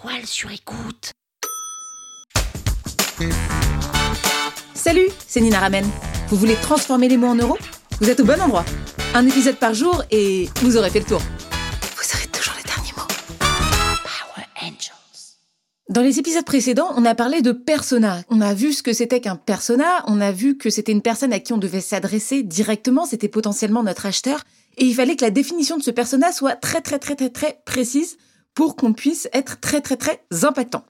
toile sur écoute. Salut, c'est Nina Ramen. Vous voulez transformer les mots en euros? Vous êtes au bon endroit. Un épisode par jour et vous aurez fait le tour. Vous aurez toujours les derniers mots. Power Angels. Dans les épisodes précédents, on a parlé de persona. On a vu ce que c'était qu'un persona, on a vu que c'était une personne à qui on devait s'adresser directement, c'était potentiellement notre acheteur, et il fallait que la définition de ce persona soit très très très très très précise pour qu'on puisse être très très très impactant.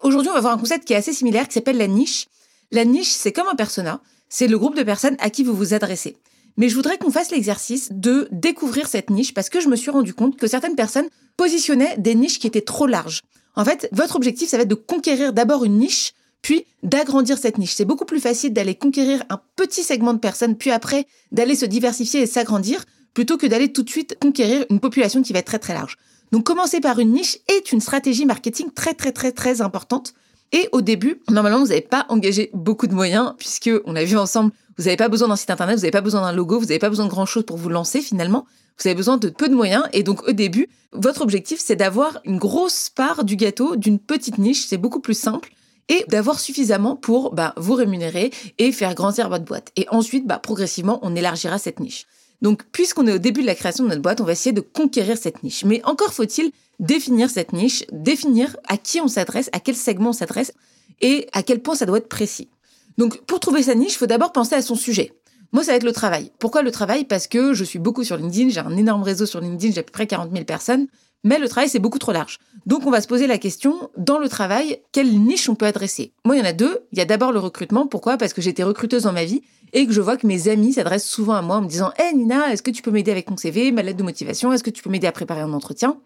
Aujourd'hui, on va voir un concept qui est assez similaire, qui s'appelle la niche. La niche, c'est comme un persona, c'est le groupe de personnes à qui vous vous adressez. Mais je voudrais qu'on fasse l'exercice de découvrir cette niche parce que je me suis rendu compte que certaines personnes positionnaient des niches qui étaient trop larges. En fait, votre objectif, ça va être de conquérir d'abord une niche, puis d'agrandir cette niche. C'est beaucoup plus facile d'aller conquérir un petit segment de personnes, puis après d'aller se diversifier et s'agrandir, plutôt que d'aller tout de suite conquérir une population qui va être très très large. Donc commencer par une niche est une stratégie marketing très très très très importante. Et au début, normalement, vous n'avez pas engagé beaucoup de moyens, puisque on a vu ensemble, vous n'avez pas besoin d'un site internet, vous n'avez pas besoin d'un logo, vous n'avez pas besoin de grand chose pour vous lancer finalement. Vous avez besoin de peu de moyens. Et donc au début, votre objectif, c'est d'avoir une grosse part du gâteau d'une petite niche. C'est beaucoup plus simple et d'avoir suffisamment pour bah, vous rémunérer et faire grandir votre boîte. Et ensuite, bah, progressivement, on élargira cette niche. Donc, puisqu'on est au début de la création de notre boîte, on va essayer de conquérir cette niche. Mais encore faut-il définir cette niche, définir à qui on s'adresse, à quel segment on s'adresse et à quel point ça doit être précis. Donc, pour trouver sa niche, il faut d'abord penser à son sujet. Moi, ça va être le travail. Pourquoi le travail? Parce que je suis beaucoup sur LinkedIn, j'ai un énorme réseau sur LinkedIn, j'ai à peu près 40 000 personnes, mais le travail, c'est beaucoup trop large. Donc, on va se poser la question, dans le travail, quelle niche on peut adresser? Moi, il y en a deux. Il y a d'abord le recrutement. Pourquoi? Parce que j'étais recruteuse dans ma vie et que je vois que mes amis s'adressent souvent à moi en me disant Hé Nina, est-ce que tu peux m'aider avec mon CV, ma lettre de motivation Est-ce que tu peux m'aider à préparer un entretien?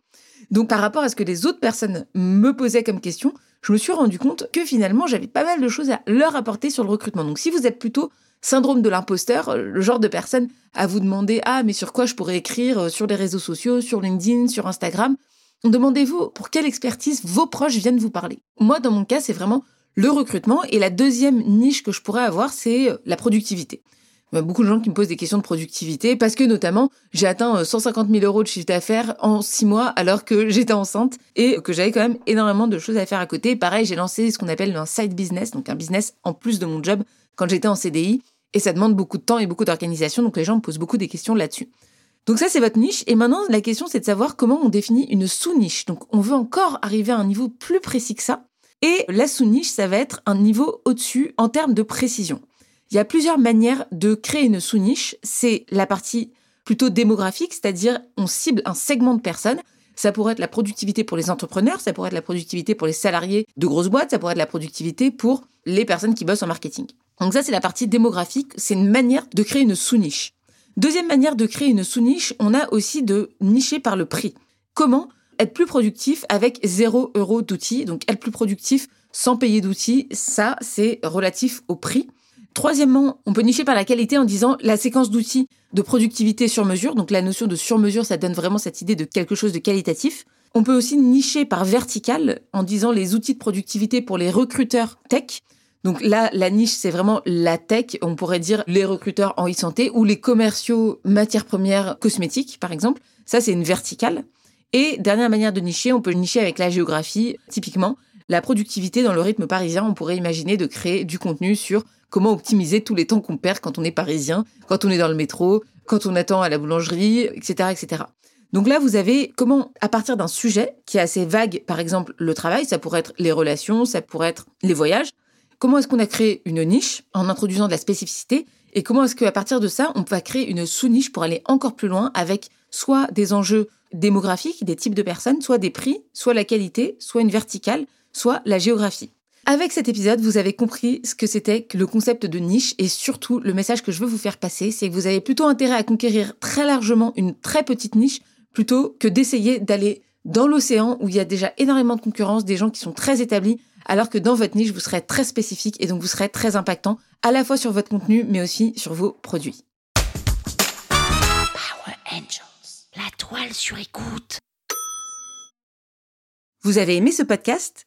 Donc par rapport à ce que les autres personnes me posaient comme question, je me suis rendu compte que finalement j'avais pas mal de choses à leur apporter sur le recrutement. Donc si vous êtes plutôt syndrome de l'imposteur, le genre de personne à vous demander Ah, mais sur quoi je pourrais écrire euh, sur les réseaux sociaux, sur LinkedIn, sur Instagram Demandez-vous pour quelle expertise vos proches viennent vous parler. Moi, dans mon cas, c'est vraiment le recrutement. Et la deuxième niche que je pourrais avoir, c'est euh, la productivité. A beaucoup de gens qui me posent des questions de productivité parce que notamment j'ai atteint 150 euh, 000 euros de chiffre d'affaires en six mois alors que j'étais enceinte et que j'avais quand même énormément de choses à faire à côté. Pareil, j'ai lancé ce qu'on appelle un side business, donc un business en plus de mon job quand j'étais en CDI et ça demande beaucoup de temps et beaucoup d'organisation donc les gens me posent beaucoup des questions là-dessus. Donc ça c'est votre niche et maintenant la question c'est de savoir comment on définit une sous-niche. Donc on veut encore arriver à un niveau plus précis que ça et la sous-niche, ça va être un niveau au-dessus en termes de précision. Il y a plusieurs manières de créer une sous-niche. C'est la partie plutôt démographique, c'est-à-dire on cible un segment de personnes. Ça pourrait être la productivité pour les entrepreneurs, ça pourrait être la productivité pour les salariés de grosses boîtes, ça pourrait être la productivité pour les personnes qui bossent en marketing. Donc ça, c'est la partie démographique, c'est une manière de créer une sous-niche. Deuxième manière de créer une sous-niche, on a aussi de nicher par le prix. Comment être plus productif avec 0 euros d'outils? Donc être plus productif sans payer d'outils, ça c'est relatif au prix. Troisièmement, on peut nicher par la qualité en disant la séquence d'outils de productivité sur mesure. Donc la notion de sur mesure, ça donne vraiment cette idée de quelque chose de qualitatif. On peut aussi nicher par vertical en disant les outils de productivité pour les recruteurs tech. Donc là, la niche, c'est vraiment la tech. On pourrait dire les recruteurs en e-santé ou les commerciaux matières premières cosmétiques, par exemple. Ça, c'est une verticale. Et dernière manière de nicher, on peut nicher avec la géographie. Typiquement, la productivité dans le rythme parisien, on pourrait imaginer de créer du contenu sur comment optimiser tous les temps qu'on perd quand on est parisien, quand on est dans le métro, quand on attend à la boulangerie, etc., etc. Donc là, vous avez comment, à partir d'un sujet qui est assez vague, par exemple le travail, ça pourrait être les relations, ça pourrait être les voyages, comment est-ce qu'on a créé une niche en introduisant de la spécificité et comment est-ce qu'à partir de ça, on va créer une sous-niche pour aller encore plus loin avec soit des enjeux démographiques, des types de personnes, soit des prix, soit la qualité, soit une verticale, soit la géographie. Avec cet épisode, vous avez compris ce que c'était que le concept de niche et surtout le message que je veux vous faire passer, c'est que vous avez plutôt intérêt à conquérir très largement une très petite niche plutôt que d'essayer d'aller dans l'océan où il y a déjà énormément de concurrence, des gens qui sont très établis, alors que dans votre niche, vous serez très spécifique et donc vous serez très impactant à la fois sur votre contenu mais aussi sur vos produits. Power Angels. La toile sur écoute. Vous avez aimé ce podcast?